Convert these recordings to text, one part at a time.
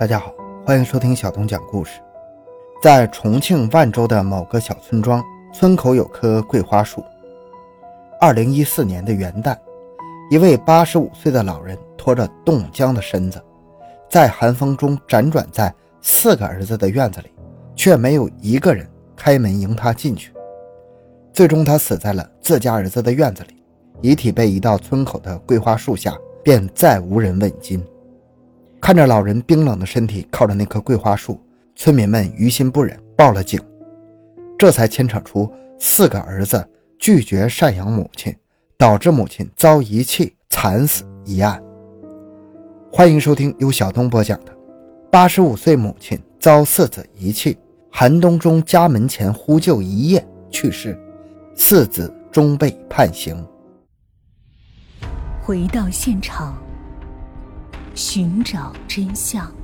大家好，欢迎收听小东讲故事。在重庆万州的某个小村庄，村口有棵桂花树。二零一四年的元旦，一位八十五岁的老人拖着冻僵的身子，在寒风中辗转在四个儿子的院子里，却没有一个人开门迎他进去。最终，他死在了自家儿子的院子里，遗体被移到村口的桂花树下，便再无人问津。看着老人冰冷的身体靠着那棵桂花树，村民们于心不忍，报了警，这才牵扯出四个儿子拒绝赡养母亲，导致母亲遭遗弃惨死一案。欢迎收听由小东播讲的《八十五岁母亲遭四子遗弃，寒冬中家门前呼救一夜去世，四子终被判刑》。回到现场。寻找真相。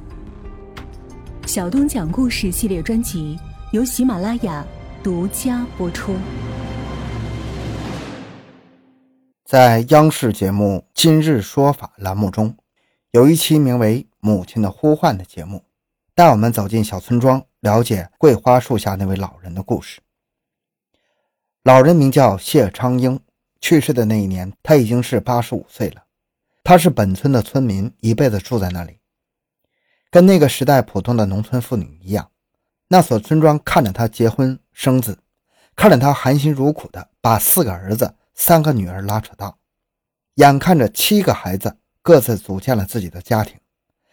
小东讲故事系列专辑由喜马拉雅独家播出。在央视节目《今日说法》栏目中，有一期名为《母亲的呼唤》的节目，带我们走进小村庄，了解桂花树下那位老人的故事。老人名叫谢昌英，去世的那一年，他已经是八十五岁了。他是本村的村民，一辈子住在那里，跟那个时代普通的农村妇女一样。那所村庄看着他结婚生子，看着他含辛茹苦的把四个儿子、三个女儿拉扯大，眼看着七个孩子各自组建了自己的家庭，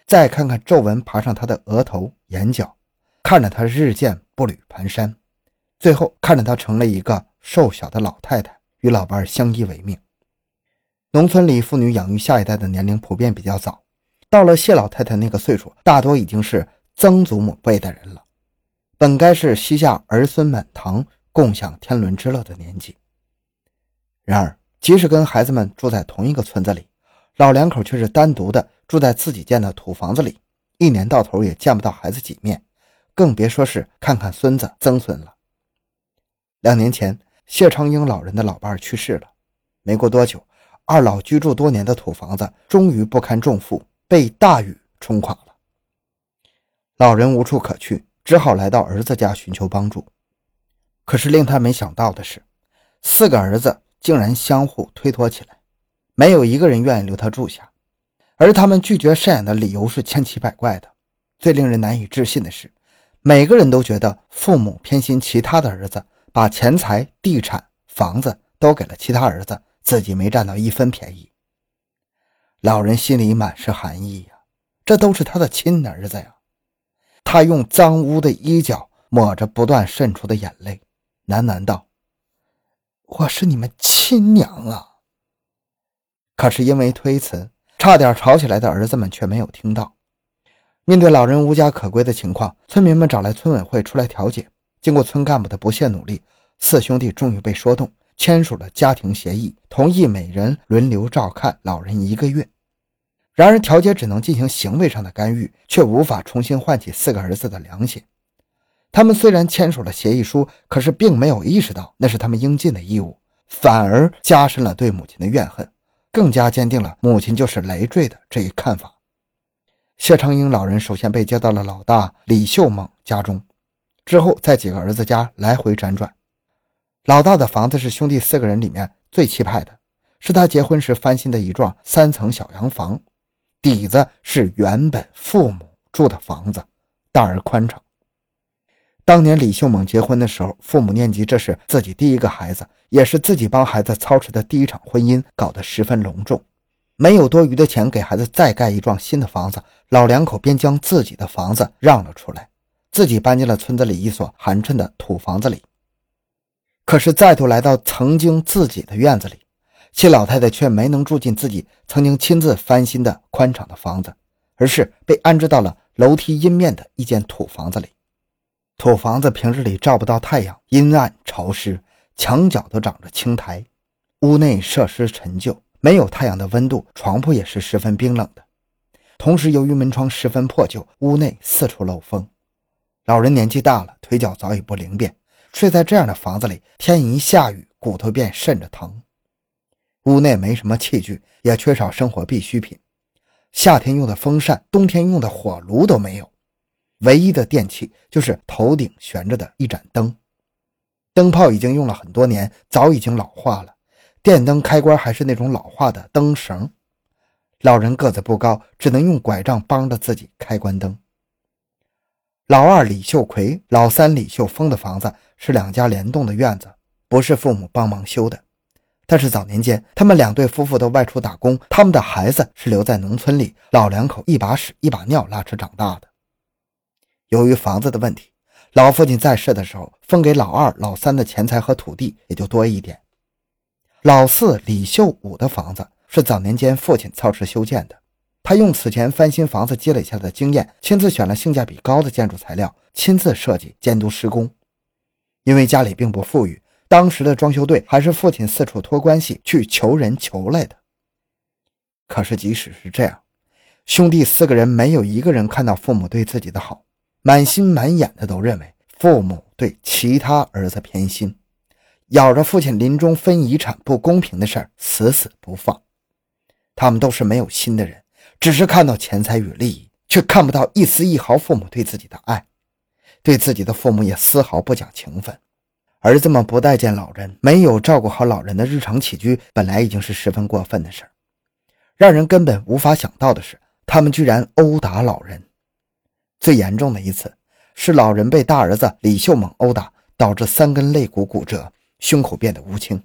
再看看皱纹爬上他的额头、眼角，看着他日渐步履蹒跚，最后看着他成了一个瘦小的老太太，与老伴相依为命。农村里妇女养育下一代的年龄普遍比较早，到了谢老太太那个岁数，大多已经是曾祖母辈的人了，本该是膝下儿孙满堂、共享天伦之乐的年纪。然而，即使跟孩子们住在同一个村子里，老两口却是单独的住在自己建的土房子里，一年到头也见不到孩子几面，更别说是看看孙子曾孙了。两年前，谢长英老人的老伴去世了，没过多久。二老居住多年的土房子终于不堪重负，被大雨冲垮了。老人无处可去，只好来到儿子家寻求帮助。可是令他没想到的是，四个儿子竟然相互推脱起来，没有一个人愿意留他住下。而他们拒绝赡养的理由是千奇百怪的。最令人难以置信的是，每个人都觉得父母偏心其他的儿子，把钱财、地产、房子都给了其他儿子。自己没占到一分便宜，老人心里满是寒意呀。这都是他的亲儿子呀。他用脏污的衣角抹着不断渗出的眼泪，喃喃道：“我是你们亲娘啊。”可是因为推辞，差点吵起来的儿子们却没有听到。面对老人无家可归的情况，村民们找来村委会出来调解。经过村干部的不懈努力，四兄弟终于被说动。签署了家庭协议，同意每人轮流照看老人一个月。然而，调解只能进行行为上的干预，却无法重新唤起四个儿子的良心。他们虽然签署了协议书，可是并没有意识到那是他们应尽的义务，反而加深了对母亲的怨恨，更加坚定了母亲就是累赘的这一看法。谢长英老人首先被接到了老大李秀猛家中，之后在几个儿子家来回辗转。老大的房子是兄弟四个人里面最气派的，是他结婚时翻新的一幢三层小洋房，底子是原本父母住的房子，大而宽敞。当年李秀猛结婚的时候，父母念及这是自己第一个孩子，也是自己帮孩子操持的第一场婚姻，搞得十分隆重。没有多余的钱给孩子再盖一幢新的房子，老两口便将自己的房子让了出来，自己搬进了村子里一所寒碜的土房子里。可是再度来到曾经自己的院子里，谢老太太却没能住进自己曾经亲自翻新的宽敞的房子，而是被安置到了楼梯阴面的一间土房子里。土房子平日里照不到太阳，阴暗潮湿，墙角都长着青苔，屋内设施陈旧，没有太阳的温度，床铺也是十分冰冷的。同时，由于门窗十分破旧，屋内四处漏风。老人年纪大了，腿脚早已不灵便。睡在这样的房子里，天一下雨，骨头便渗着疼。屋内没什么器具，也缺少生活必需品。夏天用的风扇、冬天用的火炉都没有，唯一的电器就是头顶悬着的一盏灯。灯泡已经用了很多年，早已经老化了。电灯开关还是那种老化的灯绳。老人个子不高，只能用拐杖帮着自己开关灯。老二李秀奎、老三李秀峰的房子是两家联动的院子，不是父母帮忙修的。但是早年间，他们两对夫妇都外出打工，他们的孩子是留在农村里，老两口一把屎一把尿拉扯长大的。由于房子的问题。老父亲在世的时候，分给老二、老三的钱财和土地也就多一点。老四李秀武的房子是早年间父亲操持修建的，他用此前翻新房子积累下的经验，亲自选了性价比高的建筑材料，亲自设计监督施工。因为家里并不富裕，当时的装修队还是父亲四处托关系去求人求来的。可是即使是这样，兄弟四个人没有一个人看到父母对自己的好。满心满眼的都认为父母对其他儿子偏心，咬着父亲临终分遗产不公平的事儿死死不放。他们都是没有心的人，只是看到钱财与利益，却看不到一丝一毫父母对自己的爱，对自己的父母也丝毫不讲情分。儿子们不待见老人，没有照顾好老人的日常起居，本来已经是十分过分的事儿，让人根本无法想到的是，他们居然殴打老人。最严重的一次是老人被大儿子李秀猛殴打，导致三根肋骨骨折，胸口变得乌青。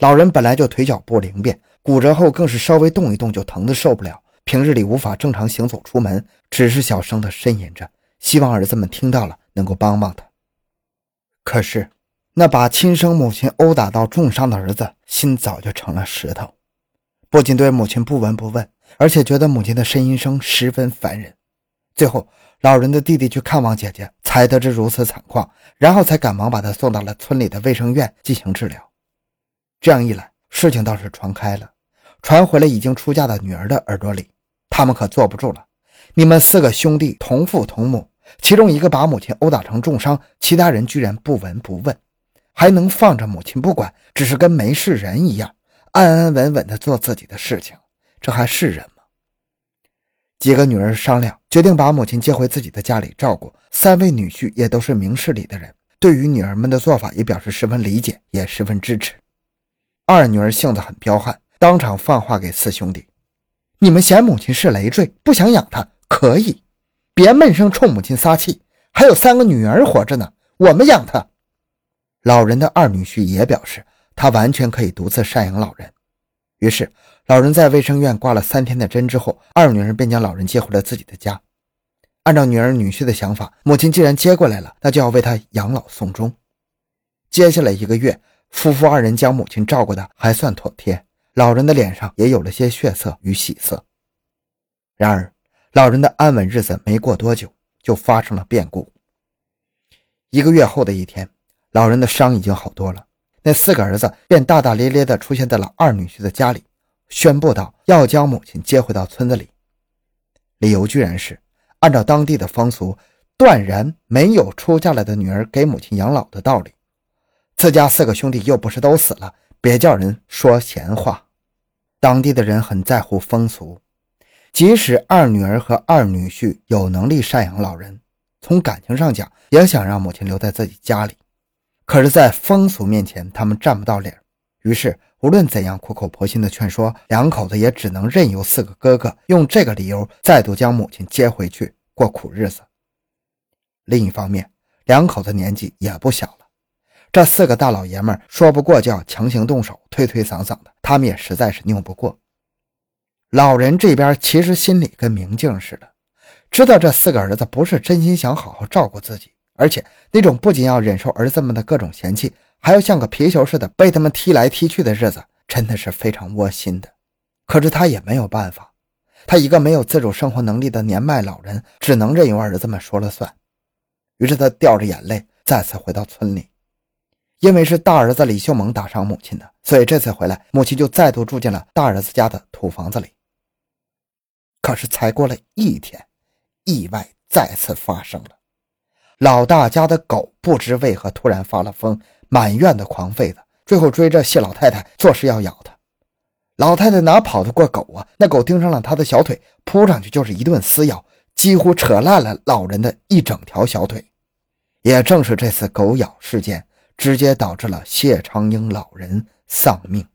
老人本来就腿脚不灵便，骨折后更是稍微动一动就疼得受不了，平日里无法正常行走出门，只是小声的呻吟着，希望儿子们听到了能够帮帮他。可是那把亲生母亲殴打到重伤的儿子，心早就成了石头，不仅对母亲不闻不问，而且觉得母亲的呻吟声十分烦人。最后，老人的弟弟去看望姐姐，才得知如此惨况，然后才赶忙把她送到了村里的卫生院进行治疗。这样一来，事情倒是传开了，传回了已经出嫁的女儿的耳朵里。他们可坐不住了。你们四个兄弟同父同母，其中一个把母亲殴打成重伤，其他人居然不闻不问，还能放着母亲不管，只是跟没事人一样，安安稳稳地做自己的事情，这还是人吗？几个女儿商量，决定把母亲接回自己的家里照顾。三位女婿也都是明事理的人，对于女儿们的做法也表示十分理解，也十分支持。二女儿性子很彪悍，当场放话给四兄弟：“你们嫌母亲是累赘，不想养她，可以，别闷声冲母亲撒气。还有三个女儿活着呢，我们养她。”老人的二女婿也表示，他完全可以独自赡养老人。于是。老人在卫生院挂了三天的针之后，二女儿便将老人接回了自己的家。按照女儿女婿的想法，母亲既然接过来了，那就要为她养老送终。接下来一个月，夫妇二人将母亲照顾的还算妥帖，老人的脸上也有了些血色与喜色。然而，老人的安稳日子没过多久，就发生了变故。一个月后的一天，老人的伤已经好多了，那四个儿子便大大咧咧地出现在了二女婿的家里。宣布道：“要将母亲接回到村子里，理由居然是按照当地的风俗，断然没有出嫁了的女儿给母亲养老的道理。自家四个兄弟又不是都死了，别叫人说闲话。当地的人很在乎风俗，即使二女儿和二女婿有能力赡养老人，从感情上讲，也想让母亲留在自己家里。可是，在风俗面前，他们占不到理。于是。”无论怎样苦口婆心的劝说，两口子也只能任由四个哥哥用这个理由再度将母亲接回去过苦日子。另一方面，两口子年纪也不小，这四个大老爷们说不过就要强行动手，推推搡搡的，他们也实在是拗不过。老人这边其实心里跟明镜似的，知道这四个儿子不是真心想好好照顾自己，而且那种不仅要忍受儿子们的各种嫌弃。还要像个皮球似的被他们踢来踢去的日子，真的是非常窝心的。可是他也没有办法，他一个没有自主生活能力的年迈老人，只能任由儿子们说了算。于是他掉着眼泪再次回到村里，因为是大儿子李秀萌打伤母亲的，所以这次回来，母亲就再度住进了大儿子家的土房子里。可是才过了一天，意外再次发生了，老大家的狗不知为何突然发了疯，满院的狂吠的，最后追着谢老太太，作势要咬她。老太太哪跑得过狗啊？那狗盯上了她的小腿，扑上去就是一顿撕咬，几乎扯烂了老人的一整条小腿。也正是这次狗咬事件，直接导致了谢长英老人丧命。